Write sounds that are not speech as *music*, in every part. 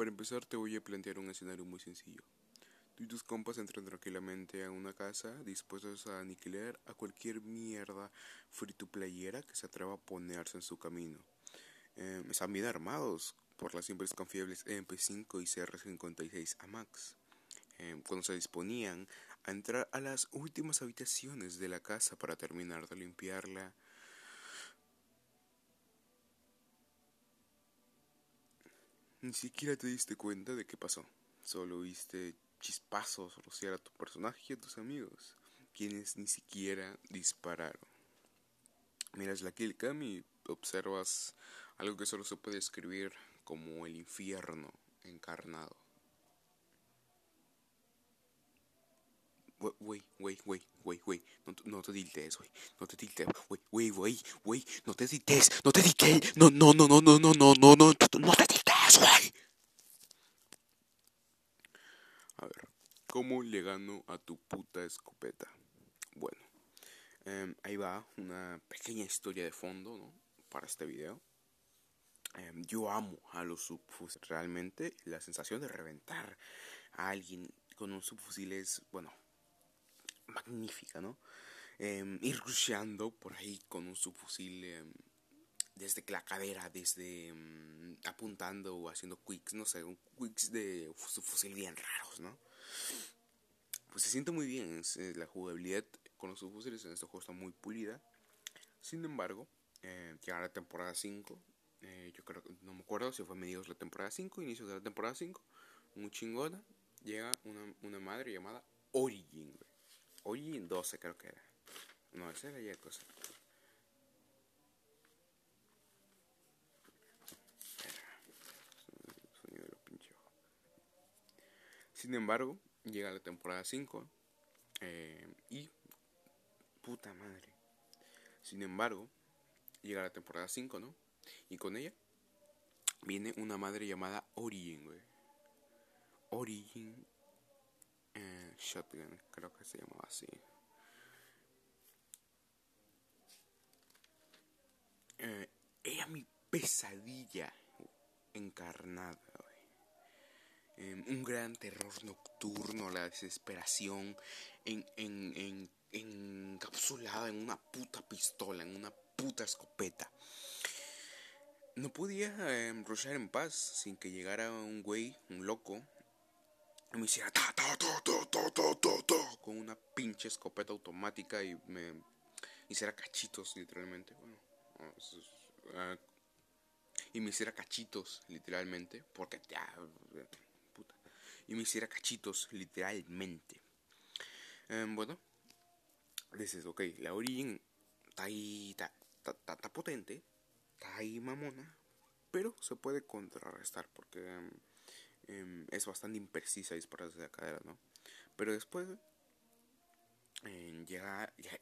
para empezar te voy a plantear un escenario muy sencillo. Tú y tus compas entran tranquilamente a una casa dispuestos a aniquilar a cualquier mierda playera que se atreva a ponerse en su camino. Eh, están bien armados por las siempre confiables MP5 y CR56 AMAX. Eh, cuando se disponían a entrar a las últimas habitaciones de la casa para terminar de limpiarla, Ni siquiera te diste cuenta de qué pasó. Solo viste chispazos rociar a tu personaje y a tus amigos, quienes ni siquiera dispararon. Miras la killcam y observas algo que solo se puede escribir como el infierno encarnado. Wey, wey, wey, wey, wey, no, no te tiltes, wey, no te tiltes, wey, wey, wey, wey, no te tiltes, no te tiltes, no, no, no, no, no, no, no, no, no, no A ver, ¿cómo le gano a tu puta escopeta? Bueno, eh, ahí va una pequeña historia de fondo, ¿no? Para este video. Eh, yo amo a los subfusiles. Realmente la sensación de reventar a alguien con un subfusil es, bueno, magnífica, ¿no? Eh, ir rusheando por ahí con un subfusil em, desde la cadera, desde em, apuntando o haciendo quicks, no sé, quicks de subfusil bien raros, ¿no? Pues se siente muy bien, la jugabilidad con los subfusiles en este juego está muy pulida. Sin embargo, eh, llega la temporada 5, eh, yo creo no me acuerdo si fue mediados de la temporada 5, inicios de la temporada 5, muy chingona, llega una, una madre llamada Origin, Origin 12 creo que era. No, esa era ya cosa. Sin embargo, llega la temporada 5 eh, y... Puta madre. Sin embargo, llega la temporada 5, ¿no? Y con ella viene una madre llamada Origin, güey. Origin eh, Shotgun, creo que se llamaba así. Eh, era mi pesadilla encarnada, güey. un gran terror nocturno, la desesperación en, en, en, encapsulada en una puta pistola, en una puta escopeta. No podía eh, en paz sin que llegara un güey, un loco, y me hiciera ta, ta, ta, con una pinche escopeta automática y me hiciera cachitos, literalmente. Bueno, uh, y me hiciera cachitos, literalmente, porque ya, y me hiciera cachitos, literalmente. Um, bueno, dices, ok, la Origin está ahí, está, potente, está ahí mamona, pero se puede contrarrestar porque um, es bastante imprecisa disparar desde la cadera, ¿no? Pero después llega, ya,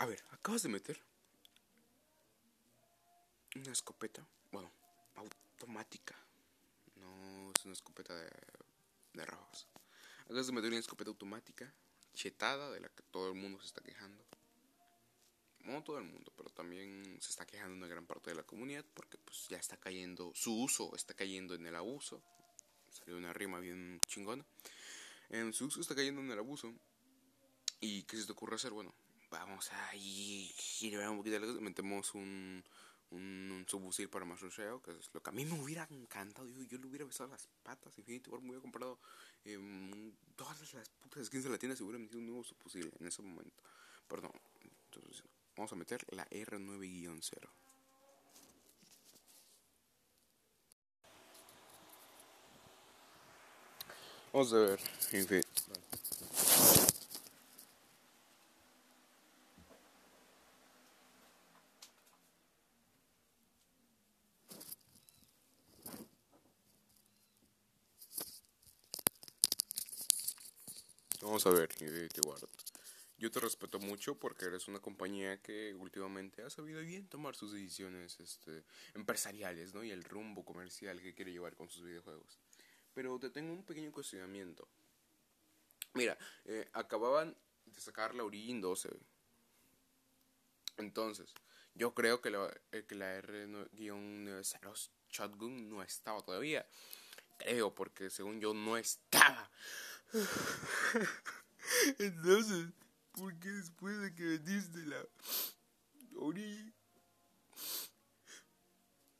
a, ver, acabas de meter una escopeta, bueno, automática, no es una escopeta de, de rojos. Acabas de meter una escopeta automática, chetada, de la que todo el mundo se está quejando no todo el mundo, pero también se está quejando una gran parte de la comunidad porque pues ya está cayendo, su uso está cayendo en el abuso. Salió una rima bien chingona. En su uso está cayendo en el abuso. ¿Y qué se te ocurre hacer? Bueno, vamos a girar un poquito metemos un, un, subfusil para más rusheo, que es lo que a mí me hubiera encantado. Yo, yo le hubiera besado las patas, Infinity War me hubiera comprado eh, todas las putas skins de la tienda, se hubiera metido un nuevo subfusil en ese momento. Perdón, entonces Vamos a meter la R9-0. Vamos a ver, en fin. Vamos a ver, Infinity Ward. Yo te respeto mucho porque eres una compañía que últimamente ha sabido bien tomar sus decisiones este, empresariales, ¿no? Y el rumbo comercial que quiere llevar con sus videojuegos. Pero te tengo un pequeño cuestionamiento. Mira, eh, acababan de sacar la Origin 12. Entonces, Yo creo que, la, eh, que la R-90 Shotgun no estaba todavía. Creo, porque según yo no estaba. *laughs* Entonces, ¿por qué después de que vendiste la Ori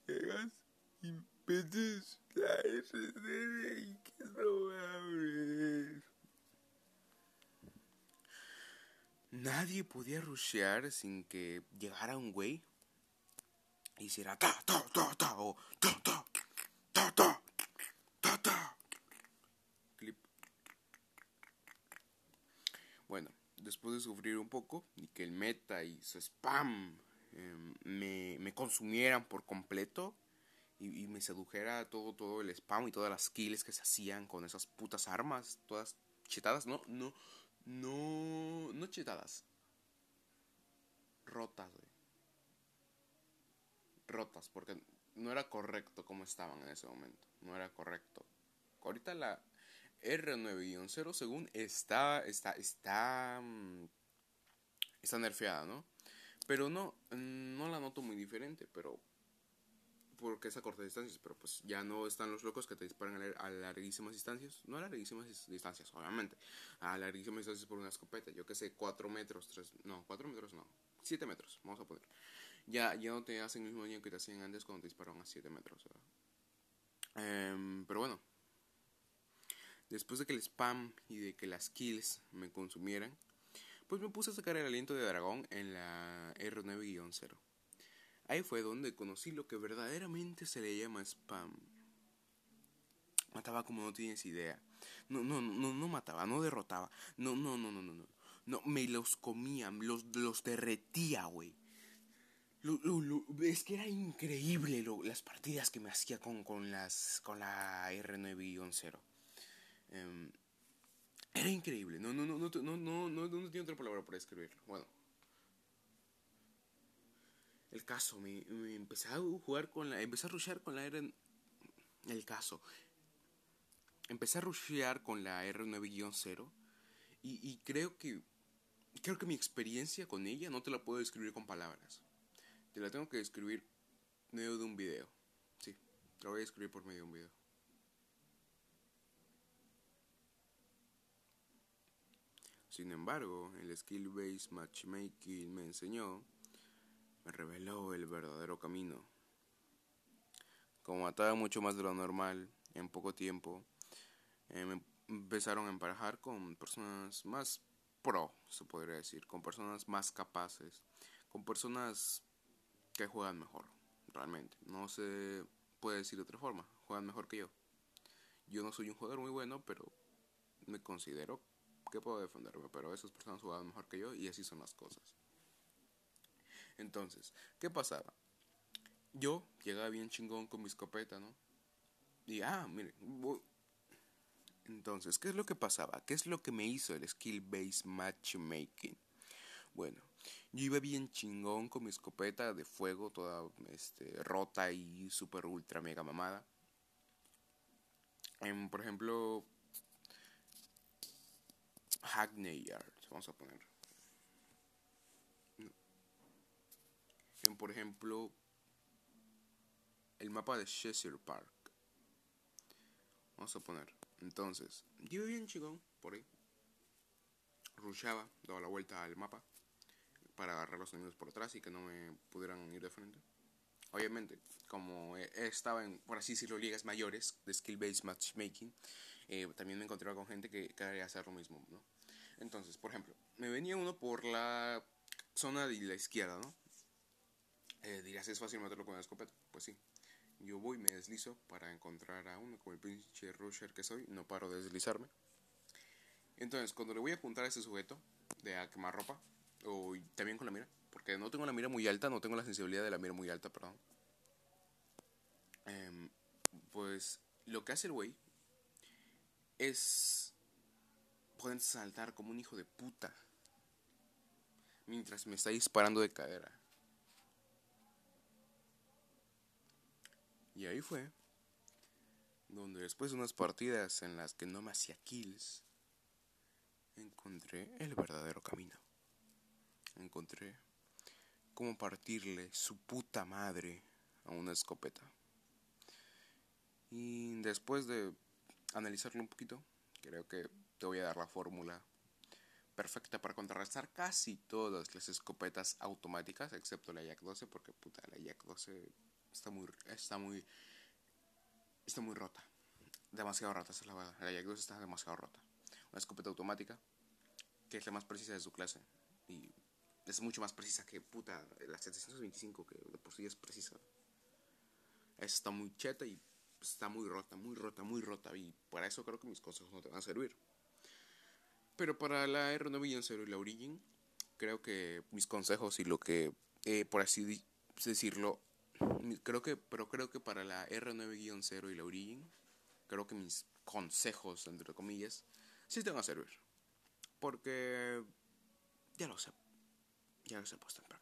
llegas y metes la RDR y qué probable? Nadie podía rushear sin que llegara un güey y hiciera ta ta ta ta o ta ta ta ta clip. Bueno, después de sufrir un poco y que el meta y su spam em, me, consumieran por completo y, me sedujera todo todo el spam y todas las kills que se hacían con esas putas armas, todas chetadas, no, no, no, no chetadas. Rotas. Rotas, porque no era correcto como estaban en ese momento. No era correcto. Ahorita la R9-0 según está, está, está, mm, está nerfeada, ¿no? Pero no, no la noto muy diferente, pero porque es a cortas distancias, pero pues ya no están los locos que te disparan a, larguísimas distancias, no a larguísimas distancias, obviamente, a larguísimas distancias por una escopeta, yo que sé, 4 metros, 3, no, 4 metros no, 7 metros, vamos a poner. Ya, ya no te hacen el mismo daño que te hacían antes cuando te dispararon a 7 metros, eh, pero bueno, después de que el spam y de que las kills me consumieran, pues me puse a sacar el aliento de dragón en la R9-0. Ahí fue donde conocí lo que verdaderamente se le llama spam. Mataba como no tienes idea. No, no, no, no mataba, no derrotaba. No, no, no, no, no, no. No, me los comía, los, los derretía, güey. es que era increíble las partidas que me hacía con, con, las, con la R9-0. Em, era increíble. No, no, no, no, no, no, no, no, tiene otra palabra para describirlo. Bueno. El caso, me, me empecé a jugar con la. Empecé a rushear con la R. El caso. Empecé a rushear con la R9-0. Y, y creo que. Creo que mi experiencia con ella no te la puedo describir con palabras. Te la tengo que describir medio de un video. Sí, te la voy a describir por medio de un video. Sin embargo, el skill based matchmaking me enseñó me reveló el verdadero camino. Como mataba mucho más de lo normal en poco tiempo, me empezaron a emparejar con personas más pro, se podría decir, con personas más capaces, con personas que juegan mejor, realmente. No se puede decir de otra forma, juegan mejor que yo. Yo no soy un jugador muy bueno, pero me considero que puedo defenderme, pero esas personas juegan mejor que yo y así son las cosas. Entonces, ¿qué pasaba? Yo llegaba bien chingón con mi escopeta, ¿no? Y, ah, miren, entonces, ¿qué es lo que pasaba? ¿Qué es lo que me hizo el skill-based matchmaking? Bueno, yo iba bien chingón con mi escopeta de fuego, toda este, rota y super ultra mega mamada. En, por ejemplo, Hackney Yard, vamos a poner. en, por ejemplo, el mapa de Cheshire Park. Vamos a poner. Entonces, yo bien chingón por ahí. Rushaba, daba la vuelta al mapa para agarrar los enemigos por atrás y que no me pudieran ir de frente. Obviamente, como estaba en, por así decirlo, ligas mayores de skill-based matchmaking, eh, también me encontraba con gente que quería hacer lo mismo, ¿no? Entonces, por ejemplo, me venía uno por la zona de la izquierda, ¿no? Eh, dirás, ¿es fácil matarlo con la escopeta? Pues sí. Yo voy, me deslizo para encontrar a uno, como el pinche rusher que soy, no paro de deslizarme. Entonces, cuando le voy a apuntar a ese sujeto de a quemar ropa, o también con la mira, porque no tengo la mira muy alta, no tengo la sensibilidad de la mira muy alta, perdón. Em, pues lo que hace el güey es poder saltar como un hijo de puta mientras me está disparando de cadera. Y ahí fue donde después de unas partidas en las que no me hacía kills, encontré el verdadero camino. Encontré cómo partirle su puta madre a una escopeta. Y después de analizarlo un poquito, creo que te voy a dar la fórmula perfecta para contrarrestar casi todas las escopetas automáticas, excepto la Yak 12, porque puta, la Yak 12 está muy, está muy, está muy rota. Demasiado rota esa la La Yak 12 está demasiado rota. Una escopeta automática, que es la más precisa de su clase, y es mucho más precisa que puta, la 725, que de por sí es precisa. Esa está muy cheta y está muy rota, muy rota, muy rota, y para eso creo que mis consejos no te van a servir. Pero para la R9-0 y la Origin, creo que mis consejos y lo que, eh, por así decirlo, creo que, pero creo que para la R9-0 y la Origin, creo que mis consejos, entre comillas, sí te van a servir. Porque ya lo sé, ya lo sé puesto en práctica.